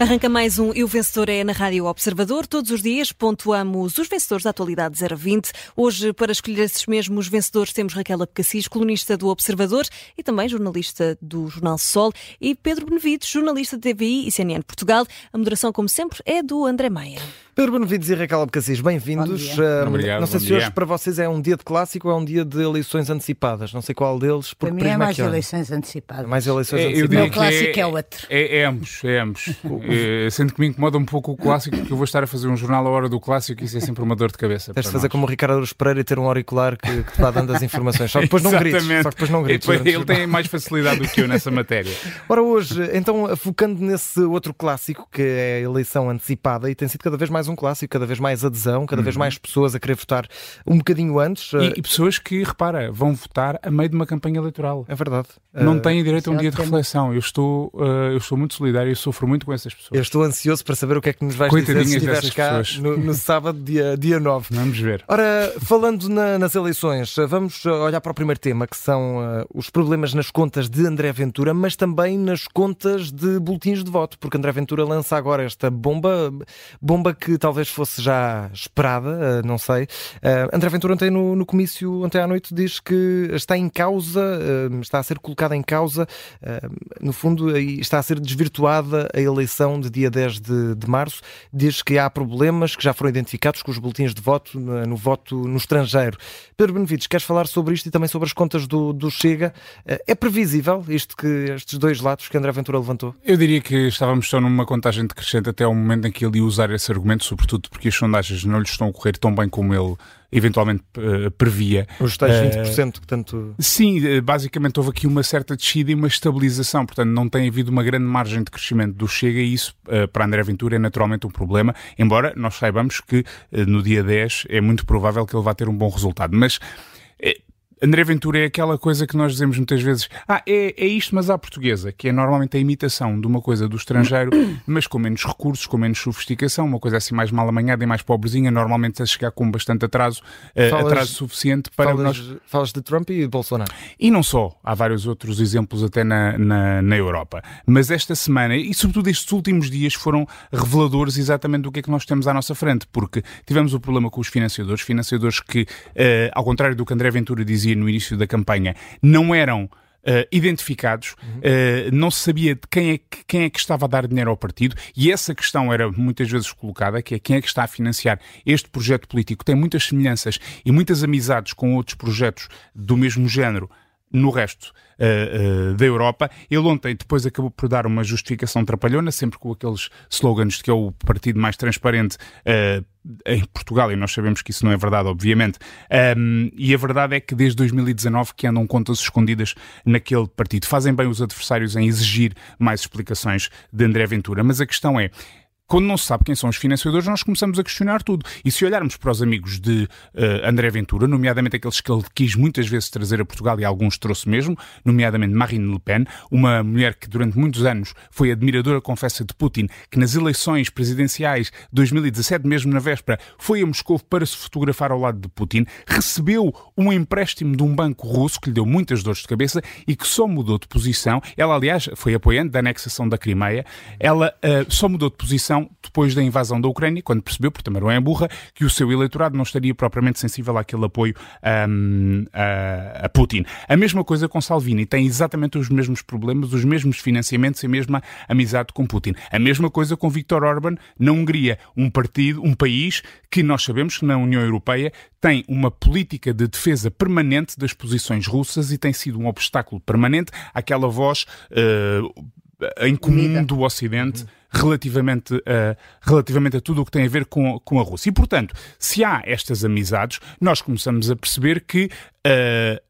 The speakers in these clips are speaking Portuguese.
Arranca mais um E o Vencedor é na Rádio Observador. Todos os dias pontuamos os vencedores da atualidade 0 a 20. Hoje, para escolher esses mesmos vencedores, temos Raquel Abcacis, colunista do Observador e também jornalista do Jornal Sol, e Pedro Benevides, jornalista de TVI e CNN Portugal. A moderação, como sempre, é do André Maia. Pedro Benevides e Raquel Abcacis, bem-vindos. Um, Obrigado, não sei se dia. hoje para vocês é um dia de clássico ou é um dia de eleições antecipadas. Não sei qual deles. Para Porque mim é prisma mais olha. eleições antecipadas. Mais eleições É, eu O antecipadas. que clássico é outro. É, é ambos, é ambos. É, sendo que me incomoda um pouco o clássico, porque eu vou estar a fazer um jornal à hora do clássico e isso é sempre uma dor de cabeça. Tens de para fazer nós. como o Ricardo Aruz Pereira e ter um auricular que, que te vá dando as informações. Só que depois não grites. Exatamente. Só que depois não grites. O ele tem mais facilidade do que eu nessa matéria. Ora, hoje, então, focando nesse outro clássico, que é a eleição antecipada, e tem sido cada vez mais um clássico, cada vez mais adesão, cada vez mais pessoas a querer votar um bocadinho antes. Uhum. E, e pessoas que, repara, vão votar a meio de uma campanha eleitoral. É verdade. Não Eh, têm direito a um é dia de reflexão. Eu estou, eh, eu estou muito solidário e sofro muito com essas Eu pessoas. estou ansioso para saber o que é que nos vais dizer se Coitadinhas estiveres cá pessoas. no, no sábado, dia, dia 9. Vamos ver. Ora, falando na- nas eleições, vamos olhar para o primeiro tema, que são uh, os problemas nas contas de André Ventura, mas também nas contas de boletins de voto, porque André Ventura lança agora esta bomba, bomba que talvez fosse já esperada, uh, não sei. Uh, André Ventura ontem no, no comício, ontem à noite, diz que está em causa, uh, está a ser colocada em causa, no fundo, está a ser desvirtuada a eleição de dia 10 de, de março, diz que há problemas que já foram identificados com os boletins de voto no, voto no estrangeiro. Pedro Benevides, queres falar sobre isto e também sobre as contas do, do Chega? Eh, É previsível isto que estes dois lados que André Ventura levantou? Eu diria que estávamos só numa contagem decrescente até ao momento em que ele ia usar esse argumento, sobretudo porque as sondagens não lhe estão a correr tão bem como ele eventualmente eh, previa. Os tais Eh, 20% que tanto. Sim, eh, basicamente houve aqui uma certa descida e uma estabilização, portanto não tem havido uma grande margem de crescimento do Chega e isso eh, para André Ventura é naturalmente um problema, embora nós saibamos que eh, no dia 10 é muito provável que ele vá ter um bom resultado. Mas eh, André Ventura é aquela coisa que nós dizemos muitas vezes, ah, é, é isto, mas à portuguesa, que é normalmente a imitação de uma coisa do estrangeiro, mas com menos recursos, com menos sofisticação, uma coisa assim mais mal amanhada e mais pobrezinha, normalmente a chegar com bastante atraso, eh, Falas- atraso suficiente para Falas, nós falas de Trump e de Bolsonaro. e não só, há vários outros exemplos até na, na, na Europa. Mas esta semana, e sobretudo estes últimos dias, foram reveladores exatamente do que é que nós temos à nossa frente, porque tivemos o problema com os financiadores, financiadores que, eh, ao contrário do que André Ventura dizia no início da campanha, não eram. eh, identificados, eh, não se sabia de quem é, que, quem é que estava a dar dinheiro ao partido e essa questão era muitas vezes colocada, que é quem é que está a financiar este projeto político, tem muitas semelhanças e muitas amizades com outros projetos do mesmo género no resto uh, uh, da Europa. Ele ontem depois acabou por dar uma justificação trapalhona, sempre com aqueles slogans de que é o partido mais transparente uh, em Portugal, e nós sabemos que isso não é verdade, obviamente. Um, e a verdade é que desde 2019 que andam contas escondidas naquele partido. Fazem bem os adversários em exigir mais explicações de André Ventura, mas a questão é quando não se sabe quem são os financiadores, nós começamos a questionar tudo. E se olharmos para os amigos de uh, André Ventura, nomeadamente aqueles que ele quis muitas vezes trazer a Portugal e alguns trouxe mesmo, nomeadamente Marine Le Pen, uma mulher que durante muitos anos foi admiradora, confessa, de Putin, que nas eleições presidenciais de 2017, mesmo na véspera, foi a Moscou para se fotografar ao lado de Putin, recebeu um empréstimo de um banco russo que lhe deu muitas dores de cabeça e que só mudou de posição. Ela, aliás, foi apoiante da anexação da Crimeia. Ela uh, só mudou de posição depois da invasão da Ucrânia, quando percebeu, porque também não é burra, que o seu eleitorado não estaria propriamente sensível àquele apoio um, a, a, Putin. A mesma coisa com Salvini, tem exatamente os mesmos problemas, os mesmos financiamentos e a mesma amizade com Putin. A mesma coisa com Viktor Orban na Hungria, um partido, um país que nós sabemos que na União Europeia tem uma política de defesa permanente das posições russas e tem sido um obstáculo permanente àquela voz uh, em comum do Ocidente. Uhum relativamente, uh, relativamente a tudo o que tem a ver com, com a Rússia. E, portanto, se há estas amizades, nós começamos a perceber que uh,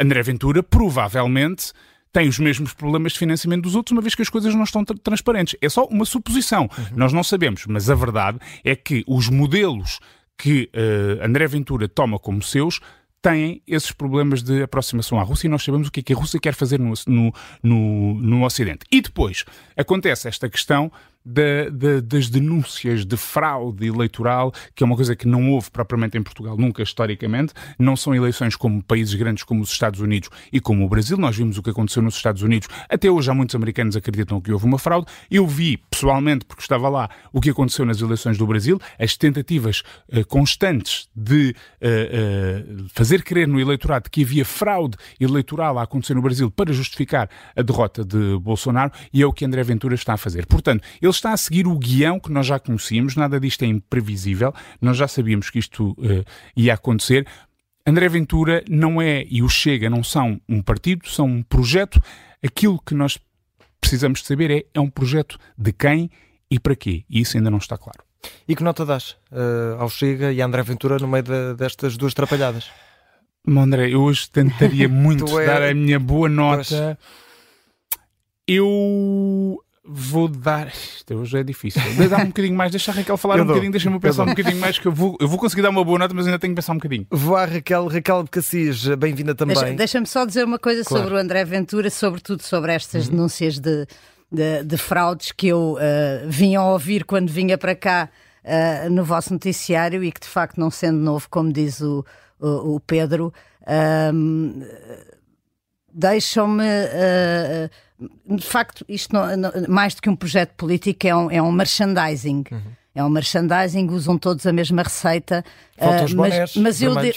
André Ventura provavelmente tem os mesmos problemas de financiamento dos outros, uma vez que as coisas não estão tra transparentes. É só uma suposição. Uhum. Nós não sabemos, mas a verdade é que os modelos que uh, André Ventura toma como seus têm esses problemas de aproximação à Rússia e nós sabemos o que é que a Rússia quer fazer no, no, no, no Ocidente. E depois acontece esta questão da, da, das denúncias de fraude eleitoral, que é uma coisa que não houve propriamente em Portugal nunca historicamente. Não são eleições como países grandes como os Estados Unidos e como o Brasil. Nós vimos o que aconteceu nos Estados Unidos. Até hoje há muitos americanos acreditam que houve uma fraude. Eu vi pessoalmente, porque estava lá, o que aconteceu nas eleições do Brasil, as tentativas uh, constantes de uh, uh, fazer crer no eleitorado que havia fraude eleitoral a acontecer no Brasil para justificar a derrota de Bolsonaro e é o que André Ventura está a fazer. Portanto, ele está a seguir o guião que nós já conhecíamos, nada disto é imprevisível, nós já sabíamos que isto ia acontecer. André Ventura não é, e o Chega não são um partido, são um projeto. Aquilo que nós precisamos de saber é, é um projeto de quem e para quê. E isso ainda não está claro. E que nota dás uh, ao Chega e a André Ventura no meio de, destas duas trapalhadas? André, eu hoje tentaria muito é... dar a minha boa nota. Pois. Eu vou dar. Isto hoje é difícil. Dá um bocadinho mais, deixa a Raquel falar eu um dou. bocadinho, deixa-me pensar um bocadinho mais, que eu vou, eu vou conseguir dar uma boa nota, mas ainda tenho que pensar um bocadinho. Vou à Raquel, Raquel de Cassis, bem-vinda também. Deixa-me deixa só dizer uma coisa claro. sobre o André Ventura, sobretudo sobre estas uhum. denúncias de, de, de, fraudes que eu uh, vinha a ouvir quando vinha para cá uh, no vosso noticiário e que de facto, não sendo novo, como diz o, o, o Pedro, uh, deixam-me. Uh, de facto, isto não, não, mais do que um projeto político, é um, é um merchandising. Uhum. É um merchandising, usam todos a mesma receita. Faltam os bonés, mas, mas eu de...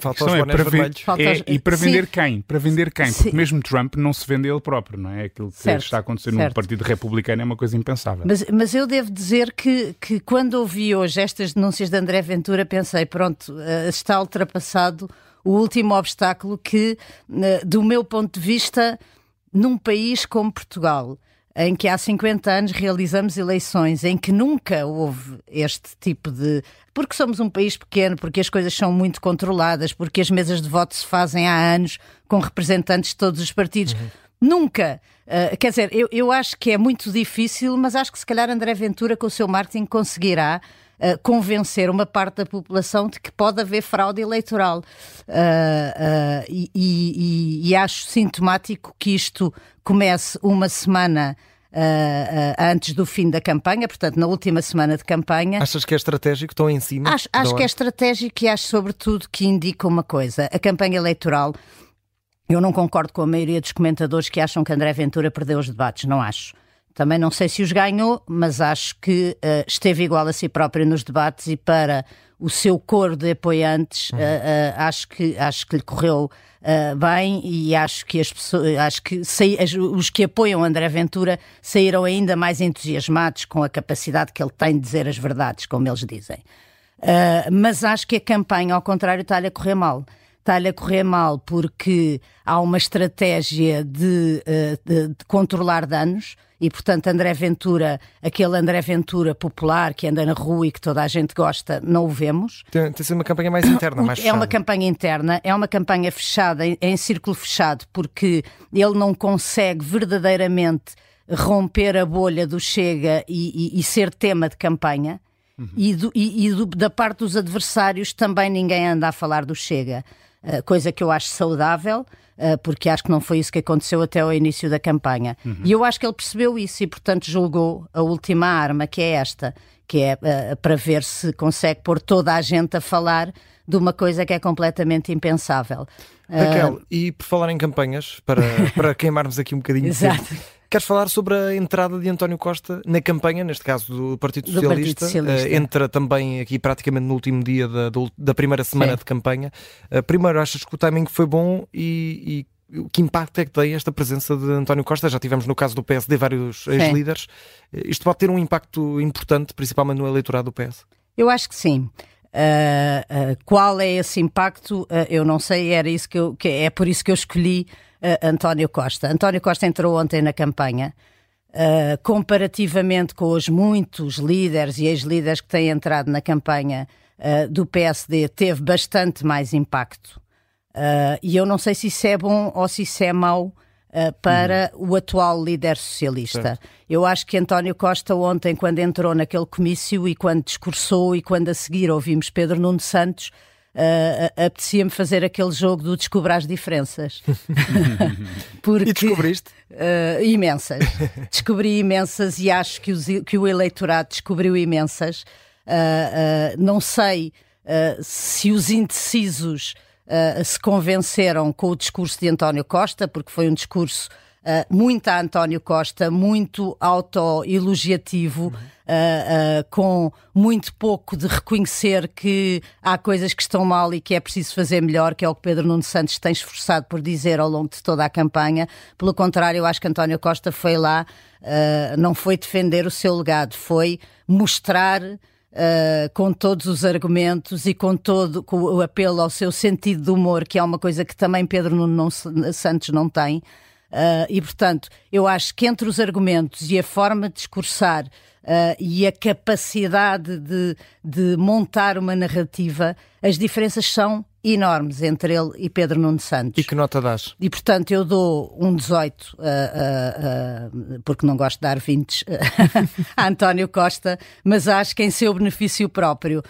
Faltam os é, para ver, é, E para vender Sim. quem? Para vender quem? Porque Sim. mesmo Trump não se vende ele próprio, não é? Aquilo que certo, está a acontecer certo. no Partido Republicano é uma coisa impensável. Mas, mas eu devo dizer que, que quando ouvi hoje estas denúncias de André Ventura, pensei, pronto, está ultrapassado o último obstáculo que, uh, do meu ponto de vista, num país como Portugal, em que há 50 anos realizamos eleições, em que nunca houve este tipo de. Porque somos um país pequeno, porque as coisas são muito controladas, porque as mesas de voto se fazem há anos com representantes de todos os partidos. Uhum. Nunca. Uh, quer dizer, eu, eu acho que é muito difícil, mas acho que se calhar André Ventura, com o seu marketing, conseguirá uh, convencer uma parte da população de que pode haver fraude eleitoral. Uh, e, e, e, acho sintomático que isto comece uma semana. Uh, uh, antes do fim da campanha, portanto, na última semana de campanha. Achas que é estratégico? Estão em cima? Acho, acho que é estratégico e acho, sobretudo, que indica uma coisa: a campanha eleitoral. Eu não concordo com a maioria dos comentadores que acham que André Ventura perdeu os debates, não acho. Também não sei se os ganhou, mas acho que uh, esteve igual a si próprio nos debates e para o seu coro de apoiantes, uhum. uh, uh, acho, que, acho que lhe correu bem e acho que as pessoas, acho que os que apoiam André Ventura saíram ainda mais entusiasmados com a capacidade que ele tem de dizer as verdades, como eles dizem. mas acho que a campanha, ao contrário, está-lhe a correr mal está-lhe a correr mal porque há uma estratégia de, de, de controlar danos e, portanto, André Ventura, aquele André Ventura popular que anda na rua e que toda a gente gosta, não o vemos. Tem, tem ser uma campanha mais interna, mais fechada. É uma campanha interna, é uma campanha fechada, em, em círculo fechado, porque ele não consegue verdadeiramente romper a bolha do Chega e, e, e ser tema de campanha. Uhum. E, do, e, e do, da parte dos adversários também ninguém anda a falar do Chega. Uh, coisa que eu acho saudável, uh, porque acho que não foi isso que aconteceu até ao início da campanha. Uhum. E eu acho que ele percebeu isso e, portanto, julgou a última arma, que é esta, que é uh, para ver se consegue pôr toda a gente a falar de uma coisa que é completamente impensável. Raquel, e por falar em campanhas, para, para queimarmos aqui um bocadinho Exato. Queres falar sobre a entrada de António Costa na campanha, neste caso do Partido Socialista? Do Partido Socialista. Uh, entra também aqui praticamente no último dia da, da primeira semana Sim. de campanha. Uh, primeiro, achas que o timing foi bom e, e que impacto é que tem esta presença de António Costa? Já tivemos no caso do PSD vários ex-líderes. Eh, isto pode ter um impacto importante, principalmente no eleitorado do PS? Eu acho que sim. Uh, uh, qual é esse impacto? Uh, eu não sei, era isso que, eu, que é por isso que eu escolhi António Costa. António Costa entrou ontem na campanha. comparativamente com os muitos líderes e ex-líderes que têm entrado na campanha do PSD, teve bastante mais impacto. e eu não sei se isso é bom ou se isso é mau Uh, para uhum. o atual líder socialista. Certo. Eu acho que António Costa ontem, quando entrou naquele comício e quando discursou e quando a seguir ouvimos Pedro Nuno Santos, uh, apetecia-me fazer aquele jogo do descobrir as diferenças. Porque, e descobriste? Uh, imensas. Descobri imensas e acho que, os, que o eleitorado descobriu imensas. Uh, não sei se os indecisos se convenceram com o discurso de António Costa, porque foi um discurso Uh, muito a António Costa, muito autoelogiativo, uhum. uh, com muito pouco de reconhecer que há coisas que estão mal e que é preciso fazer melhor, que é o que Pedro Nuno Santos tem esforçado por dizer ao longo de toda a campanha. Pelo contrário, eu acho que António Costa foi lá, não foi defender o seu legado, foi mostrar. Uh, com todos os argumentos e com todo com o apelo ao seu sentido de humor, que é uma coisa que também Pedro Nuno Santos não tem. Uh, e, portanto, eu acho que entre os argumentos e a forma de discursar uh, e a capacidade de, de montar uma narrativa, as diferenças são enormes entre ele e Pedro Nuno Santos. E que nota dás? E portanto eu dou um 18, uh, uh, uh, porque não gosto de dar 20 a António Costa, mas acho que em seu benefício próprio.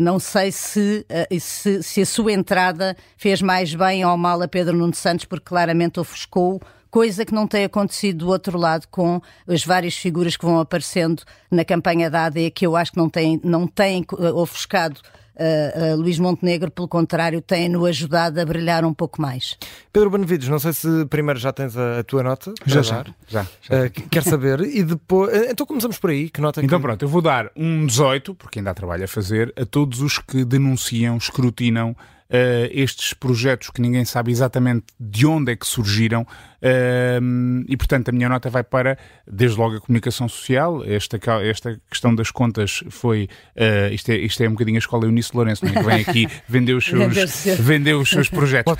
não sei se, se, se, a sua entrada fez mais bem ou mal a Pedro Nuno Santos, porque claramente ofuscou coisa que não tem acontecido do outro lado com as várias figuras que vão aparecendo na campanha da AD, que eu acho que não têm, não têm ofuscado uh, uh, Luís Montenegro, pelo contrário, tem-no ajudado a brilhar um pouco mais. Pedro Benevides, não sei se primeiro já tens a, a tua nota. Já, já, já, já. Uh, quer saber? e depois. então começamos por aí. Que nota Então que... pronto, eu vou dar um 18, porque ainda há trabalho a fazer, a todos os que denunciam, escrutinam uh, estes projetos que ninguém sabe exatamente de onde é que surgiram uh, e, portanto, a minha nota vai para, desde logo, a comunicação social. Esta, esta questão das contas foi. Uh, isto, é, isto é um bocadinho a escola Eunice Lourenço, não é? que vem aqui vender os seus, vender os seus projetos.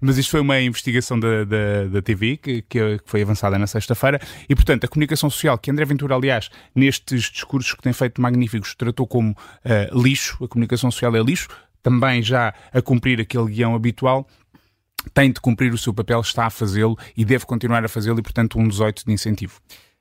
mas isto foi uma investigação da, da, da TV que, que foi avançada na sexta-feira e, portanto, a comunicação social, que André Ventura, aliás, nestes discursos que tem feito magníficos, tratou como lixo, a comunicação social é lixo, também já a cumprir aquele guião habitual, tem de cumprir o seu papel, está a fazê-lo e deve continuar a fazê-lo e, portanto, um 18 de incentivo.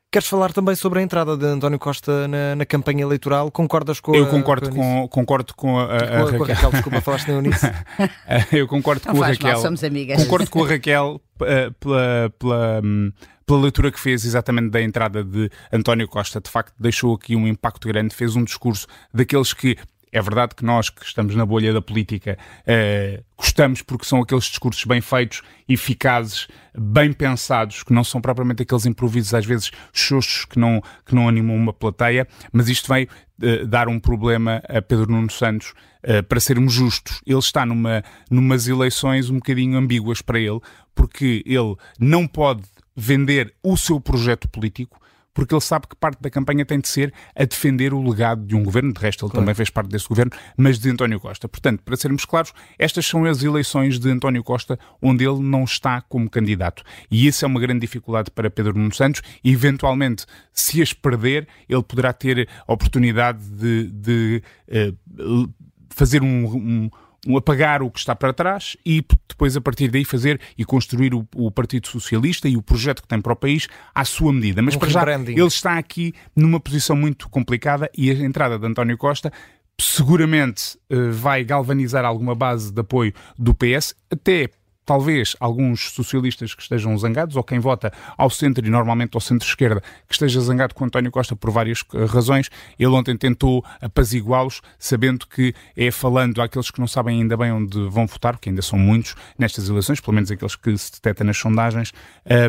Queres falar também sobre a entrada de António Costa na, na campanha eleitoral? Concordas com Eu concordo com, concordo com a, a, a, Raquel. Raquel. Desculpa, falaste na Eunice. Eu concordo Não com a Raquel. Mal, somos amigas. Concordo com a Raquel eh, pela, pela, hum, pela leitura que fez exatamente da entrada de António Costa. De facto, deixou aqui um impacto grande, fez um discurso daqueles que é verdade que nós que estamos na bolha da política uh, gostamos porque são aqueles discursos bem feitos, eficazes, bem pensados, que não são propriamente aqueles improvisos às vezes xoxos que não, que não animam uma plateia, mas isto veio uh, dar um problema a Pedro Nuno Santos uh, para sermos justos. Ele está numa, numas eleições um bocadinho ambíguas para ele, porque ele não pode vender o seu projeto político, porque ele sabe que parte da campanha tem de ser a defender o legado de um governo, de resto ele claro. também fez parte desse governo, mas de António Costa. Portanto, para sermos claros, estas são as eleições de António Costa onde ele não está como candidato. E isso é uma grande dificuldade para Pedro Nuno Santos e, eventualmente, se as perder, ele poderá ter a oportunidade de, de uh, fazer um, um um apagar o que está para trás e depois a partir daí fazer e construir o, o, Partido Socialista e o projeto que tem para o país à sua medida. Mas um para já ele está aqui numa posição muito complicada e a entrada de António Costa seguramente uh, vai galvanizar alguma base de apoio do PS, até talvez alguns socialistas que estejam zangados, ou quem vota ao centro e normalmente ao centro-esquerda, que esteja zangado com António Costa por várias eh, razões. Ele ontem tentou apaziguá-los, sabendo que é falando àqueles que não sabem ainda bem onde vão votar, porque ainda são muitos nestas eleições, pelo menos aqueles que se detectam nas sondagens.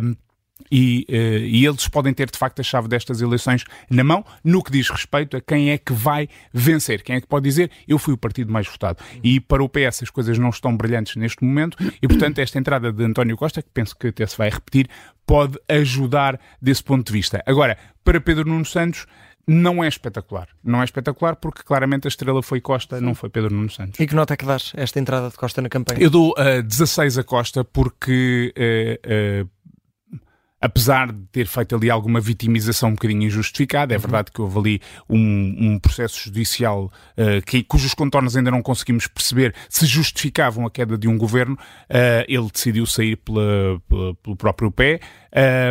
Um, e, uh, e, eles podem ter de facto a chave destas eleições na mão no que diz respeito a quem é que vai vencer, quem é que pode dizer eu fui o partido mais votado. E para o PS as coisas não estão brilhantes neste momento e portanto esta entrada de António Costa, que penso que até se vai repetir, pode ajudar desse ponto de vista. Agora, para Pedro Nuno Santos, não é espetacular. Não é espetacular porque claramente a estrela foi Costa, não foi Pedro Nuno Santos. E que nota é que dás esta entrada de Costa na campanha? Eu dou uh, eh, 16 a Costa porque uh, uh, apesar de ter feito ali alguma vitimização um bocadinho injustificada, é verdade que houve ali um, um processo judicial uh, que, cujos contornos ainda não conseguimos perceber se justificavam a queda de um governo, uh, ele decidiu sair pela, pela, pelo próprio pé.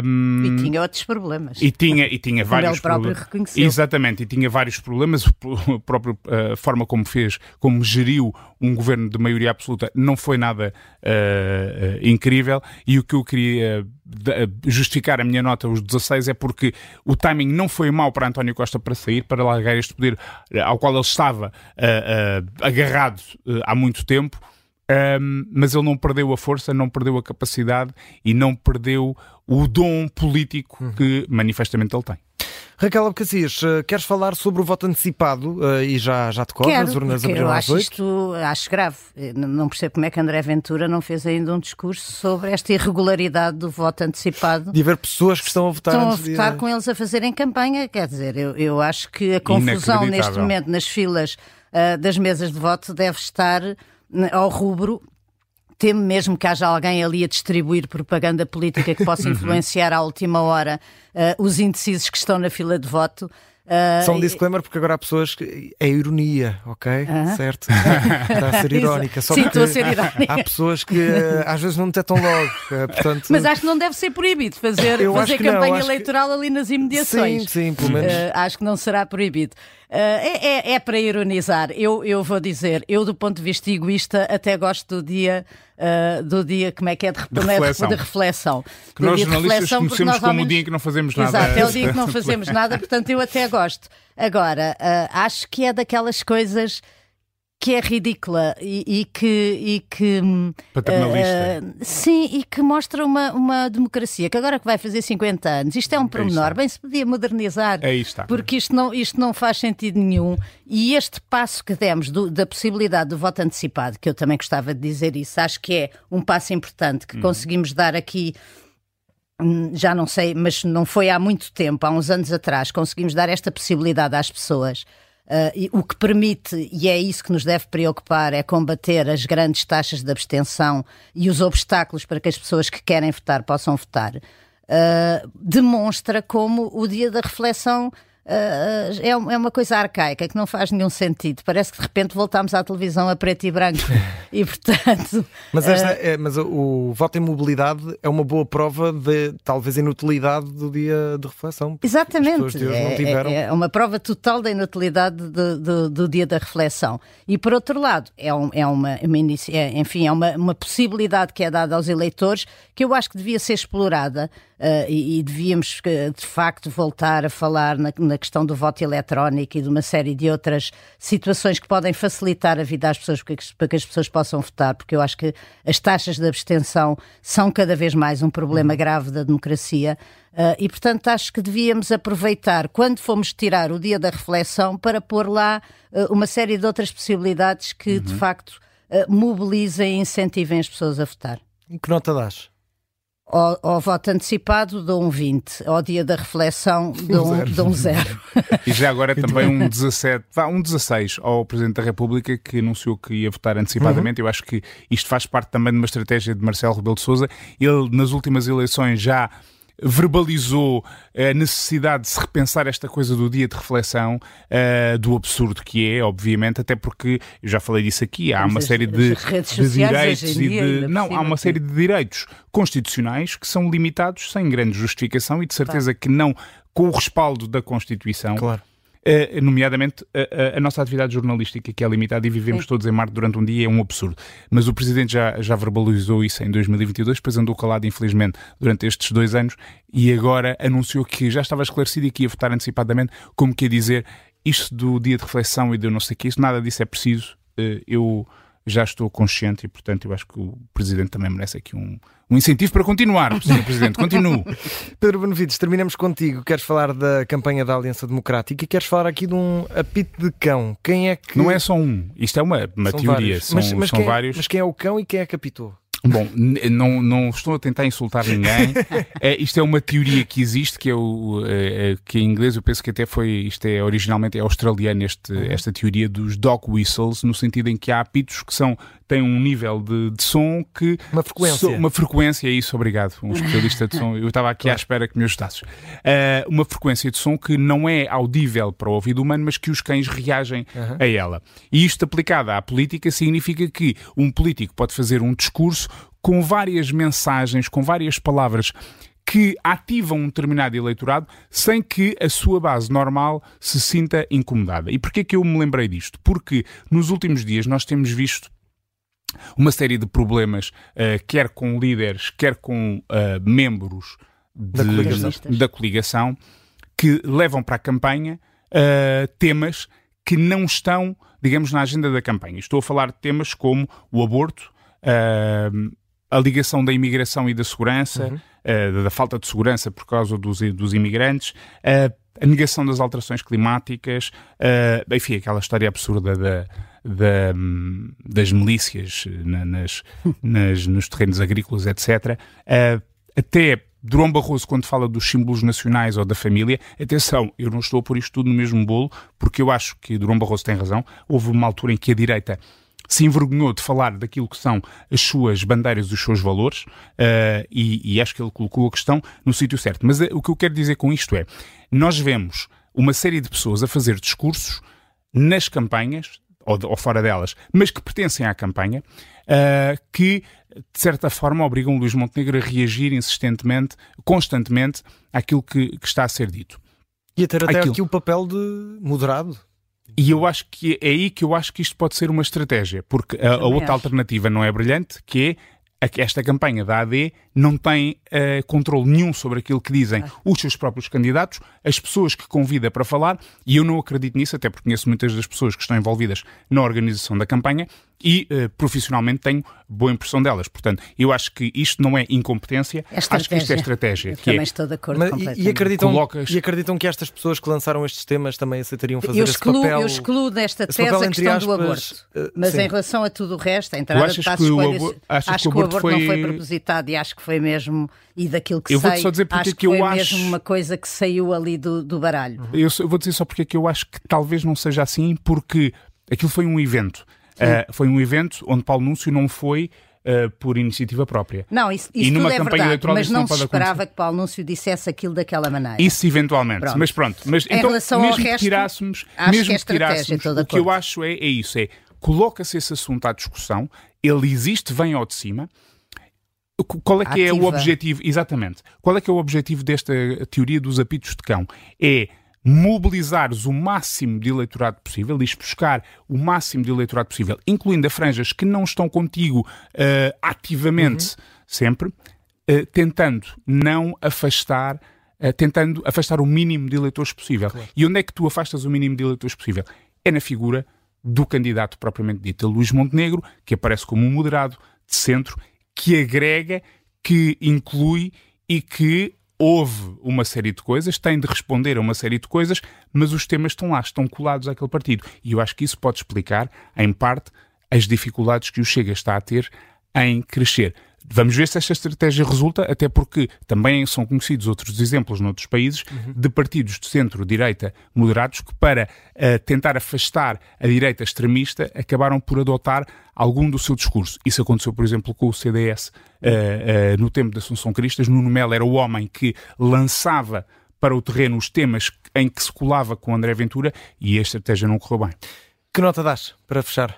Um, e tinha outros problemas. E tinha, e tinha vários problemas. Exatamente, e tinha vários problemas. A própria uh, forma como fez, como geriu um governo de maioria absoluta, não foi nada uh, uh, incrível. E o que eu queria justificar a minha nota, os 16, é porque o timing não foi mau para António Costa para sair, para largar este poder ao qual ele estava agarrado há muito tempo. Um, mas ele não perdeu a força, não perdeu a capacidade e não perdeu o dom político uhum. que manifestamente ele tem. Raquel Abcacias, eh, queres falar sobre o voto antecipado uh, e já, já te corre, as urnas abriram eu às acho isto, acho grave. Não percebo como é que André Ventura não fez ainda um discurso sobre esta irregularidade do voto antecipado. De haver pessoas que estão a votar Estão a votar de... com eles a fazerem campanha, quer dizer, eu, eu acho que a confusão neste momento nas filas uh, das mesas de voto deve estar ao rubro temo mesmo que haja alguém ali a distribuir propaganda política que possa influenciar à última hora uh, os indecisos que estão na fila de voto. Uh, Só um disclaimer, porque agora há pessoas que. É ironia, ok? Uh -huh. Certo? Está a ser irónica. Só Sim, estou a ser irónica. Há pessoas que uh, às vezes não detectam logo. Uh, portanto... Mas acho que não deve ser proibido fazer, fazer campanha não, eleitoral que... ali nas imediações. Sim, sim, pelo menos. acho que não será proibido. É, é, é, para ironizar. Eu, eu vou dizer, eu do ponto de vista egoísta até gosto do dia uh, do dia, como é que é, de, de reflexão. De reflexão. Que nós jornalistas conhecemos como o dia em que não fazemos nada. Exato, é o dia em que não fazemos nada, portanto eu até gosto. Agora, uh, acho que é daquelas coisas que é ridícula e, e que. E que Paternalista. Uh, sim, e que mostra uma, uma democracia que agora que vai fazer 50 anos, isto é um pormenor, bem se podia modernizar. É isto. Porque isto não, isto não faz sentido nenhum. E este passo que demos do, da possibilidade do voto antecipado, que eu também gostava de dizer isso, acho que é um passo importante que hum. conseguimos dar aqui hum, já não sei, mas não foi há muito tempo, há uns anos atrás, conseguimos dar esta possibilidade às pessoas Uh, o que permite, e é isso que nos deve preocupar, é combater as grandes taxas de abstenção e os obstáculos para que as pessoas que querem votar possam votar, uh, demonstra como o dia da reflexão Uh, é, é, uma coisa arcaica que não faz nenhum sentido. Parece que de repente voltámos à televisão a preto e branco. e portanto. Mas, esta, uh... é, mas o voto em mobilidade é uma boa prova de talvez inutilidade do dia de reflexão. Exatamente. É, é, uma prova total da inutilidade do, do, do, dia da reflexão. E por outro lado, é, um, é uma, uma é, enfim, é uma, uma possibilidade que é dada aos eleitores que eu acho que devia ser explorada uh, e, e, devíamos de facto voltar a falar na, na, questão do voto eletrónico e de uma série de outras situações que podem facilitar a vida às pessoas para que, para que as pessoas possam votar, porque eu acho que as taxas de abstenção são cada vez mais um problema uhum. grave da democracia. Uh, e, portanto, acho que devíamos aproveitar, quando fomos tirar o dia da reflexão, para pôr lá uh, uma série de outras possibilidades que, uhum. de facto, uh, mobilizem e incentivem as pessoas a votar. Que nota das? Ao, ao, voto antecipado dou um 20, ao dia da reflexão dou um, dou um zero. E já agora também um 17, vá, um 16 ao Presidente da República que anunciou que ia votar antecipadamente. Uhum. Eu acho que isto faz parte também de uma estratégia de Marcelo Rebelo de Sousa. Ele nas últimas eleições já verbalizou a necessidade de se repensar esta coisa do dia de reflexão, uh, do absurdo que é, obviamente, até porque, eu já falei disso aqui, há uma as, série de, de direitos e de. Não, há uma série de direitos constitucionais que são limitados sem grande justificação e de certeza que não com o respaldo da Constituição. Claro Uh, nomeadamente a, a, nossa atividade jornalística, que é limitada e vivemos Sim. todos em Marte durante um dia, é um absurdo. Mas o Presidente já, já verbalizou isso em 2022, depois andou calado, infelizmente, durante estes dois anos e agora anunciou que já estava esclarecido e que ia votar antecipadamente, como quer dizer, isto do dia de reflexão e de não sei o que, isso, nada disso é preciso. Uh, eu já estou consciente e, portanto, eu acho que o Presidente também merece aqui um, um incentivo para continuar, Sr. Presidente. Continue. Pedro Benevides, terminamos contigo. Queres falar da campanha da Aliança Democrática e queres falar aqui de um apito de cão. Quem é que. Não é só um. Isto é uma, uma são teoria. São, mas, mas são quem, vários. Mas quem é o cão e quem é que apitou? Bom, não, não estou a tentar insultar ninguém. é, isto é uma teoria que existe, que é o é, que em inglês eu penso que até foi, isto é originalmente é australiano, este, uhum. esta teoria dos dog whistles, no sentido em que há apitos que são têm um nível de, de som que. Uma frequência. So, uma frequência, é isso, obrigado. Um especialista de som. Eu estava aqui claro. à espera que me ajustasses. Uh, uma frequência de som que não é audível para o ouvido humano, mas que os cães reagem uhum. a ela. E isto aplicado à política significa que um político pode fazer um discurso com várias mensagens, com várias palavras que ativam um determinado eleitorado sem que a sua base normal se sinta incomodada. E porquê que eu me lembrei disto? Porque nos últimos dias nós temos visto uma série de problemas, uh, quer com líderes, quer com uh, membros de, da, coligação. da, coligação. que levam para a campanha uh, temas que não estão, digamos, na agenda da campanha. Estou a falar de temas como o aborto, a ligação da imigração e da segurança, uhum. uh, da falta de segurança por causa dos, dos imigrantes, a negação das alterações climáticas, uh, enfim, aquela história absurda da, da, das milícias na, nas, nas, nos terrenos agrícolas, etc. até Durão Barroso, quando fala dos símbolos nacionais ou da família, atenção, eu não estou a pôr isto tudo no mesmo bolo, porque eu acho que Durão Barroso tem razão. Houve uma altura em que a direita se envergonhou de falar daquilo que são as suas bandeiras e os seus valores, uh, e, e, acho que ele colocou a questão no sítio certo. Mas uh, o que eu quero dizer com isto é: nós vemos uma série de pessoas a fazer discursos nas campanhas, ou, ou fora delas, mas que pertencem à campanha, uh, que de certa forma obrigam o Luís Montenegro a reagir insistentemente, constantemente, àquilo que, que está a ser dito. E a ter até Aquilo... aqui o papel de moderado. E eu acho que é aí que eu acho que isto pode ser uma estratégia, porque a, a outra alternativa não é brilhante, que é esta campanha da AD não tem uh, controle nenhum sobre aquilo que dizem ah. os seus próprios candidatos, as pessoas que convida para falar, e eu não acredito nisso, até porque conheço muitas das pessoas que estão envolvidas na organização da campanha, e uh, profissionalmente tenho boa impressão delas. Portanto, eu acho que isto não é incompetência, é acho que isto é estratégia. Eu que também é... estou de acordo Mas, e, acreditam, Colocas... e acreditam que estas pessoas que lançaram estes temas também aceitariam fazer eu excluo, papel? Eu excluo desta tese a questão aspas, do aborto. Uh, mas sim. em relação a tudo o resto, a entrada de acho que, o aborto, foi... não foi propositado e acho que foi mesmo, e daquilo que eu sei, só dizer acho que, que foi eu acho... mesmo uma coisa que saiu ali do, do baralho. Eu, eu vou dizer só porque é que eu acho que talvez não seja assim, porque aquilo foi um evento. Uh, foi um evento onde Paulo Núncio não foi Uh, por iniciativa própria. Não, isso, isso e numa é campanha verdade, mas não, não se esperava acontecer. que Paulo Núncio dissesse aquilo daquela maneira. Isso eventualmente, pronto. mas pronto. Mas, em então, relação mesmo ao resto, que tirássemos, mesmo que, é tirássemos o que eu acho é, é isso, é coloca-se esse assunto à discussão, ele existe, vem ao de cima, qual é que Ativa. é o objetivo, exatamente, qual é que é o objetivo desta teoria dos apitos de cão? É mobilizares o máximo de eleitorado possível, e buscar o máximo de eleitorado possível, incluindo a franjas que não estão contigo uh, ativamente uhum. sempre, uh, tentando não afastar, uh, tentando afastar o mínimo de eleitores possível. Claro. E onde é que tu afastas o mínimo de eleitores possível? É na figura do candidato propriamente dito, Luís Montenegro, que aparece como um moderado de centro, que agrega, que inclui e que houve uma série de coisas, tem de responder a uma série de coisas, mas os temas estão lá, estão colados àquele partido. E eu acho que isso pode explicar, em parte, as dificuldades que o Chega está a ter em crescer. Vamos ver se esta estratégia resulta, até porque também são conhecidos outros exemplos noutros países uhum. de partidos de centro-direita moderados que, para uh, tentar afastar a direita extremista, acabaram por adotar algum do seu discurso. Isso aconteceu, por exemplo, com o CDS uh, uh, no tempo da Assunção Cristas. Nuno Melo era o homem que lançava para o terreno os temas em que se colava com André Ventura e a estratégia não correu bem. Que nota dás para fechar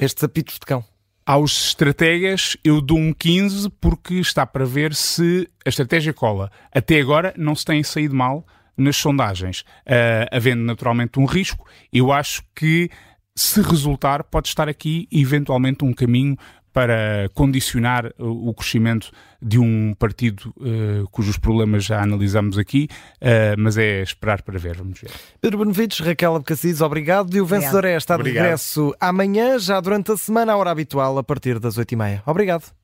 estes apitos de cão? Aos estrategas eu dou um 15 porque está para ver se a estratégia cola. Até agora não se tem saído mal nas sondagens, uh, havendo naturalmente um risco. Eu acho que se resultar pode estar aqui eventualmente um caminho para condicionar o crescimento de um partido uh, cujos problemas já analisamos aqui, uh, mas é esperar para ver, vamos ver. Pedro Benevides, Raquel Abcacis, obrigado. E o vencedor é está de regresso amanhã, já durante a semana, à hora habitual, a partir das 8h30. Obrigado.